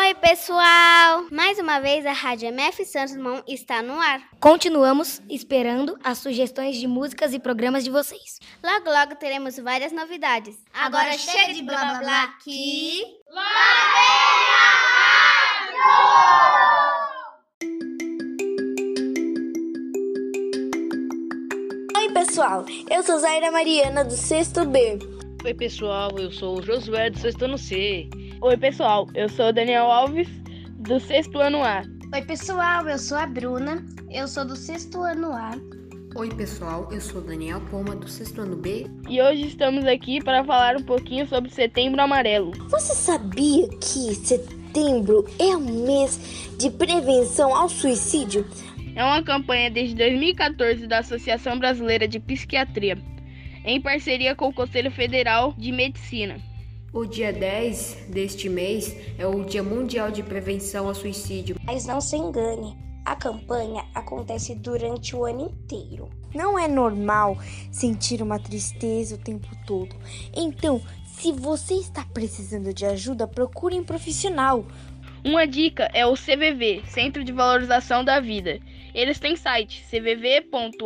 Oi, pessoal! Mais uma vez a Rádio MF Santos Dumont está no ar. Continuamos esperando as sugestões de músicas e programas de vocês. Logo, logo teremos várias novidades. Agora chega de blá blá blá que... Lá vem a rádio! Oi, pessoal! Eu sou Zaira Mariana, do sexto B. Oi, pessoal! Eu sou o Josué, do sexto ano C. Oi, pessoal, eu sou o Daniel Alves, do sexto ano A. Oi, pessoal, eu sou a Bruna, eu sou do sexto ano A. Oi, pessoal, eu sou Daniel Poma, do sexto ano B. E hoje estamos aqui para falar um pouquinho sobre Setembro Amarelo. Você sabia que setembro é o mês de prevenção ao suicídio? É uma campanha desde 2014 da Associação Brasileira de Psiquiatria, em parceria com o Conselho Federal de Medicina. O dia 10 deste mês é o Dia Mundial de Prevenção ao Suicídio. Mas não se engane, a campanha acontece durante o ano inteiro. Não é normal sentir uma tristeza o tempo todo. Então, se você está precisando de ajuda, procure um profissional. Uma dica é o CVV, Centro de Valorização da Vida. Eles têm site cvv.org.br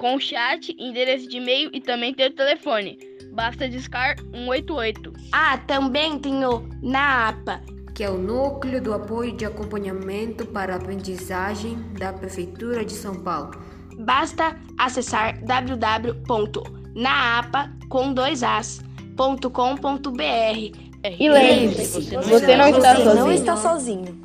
com chat, endereço de e-mail e também tem o telefone basta discar 188. Ah, também tem o NAAPA, que é o Núcleo do Apoio de Acompanhamento para a Aprendizagem da Prefeitura de São Paulo. Basta acessar www.naapa.com.br. E lembre-se, você, você não, está, você sozinho. não está sozinho.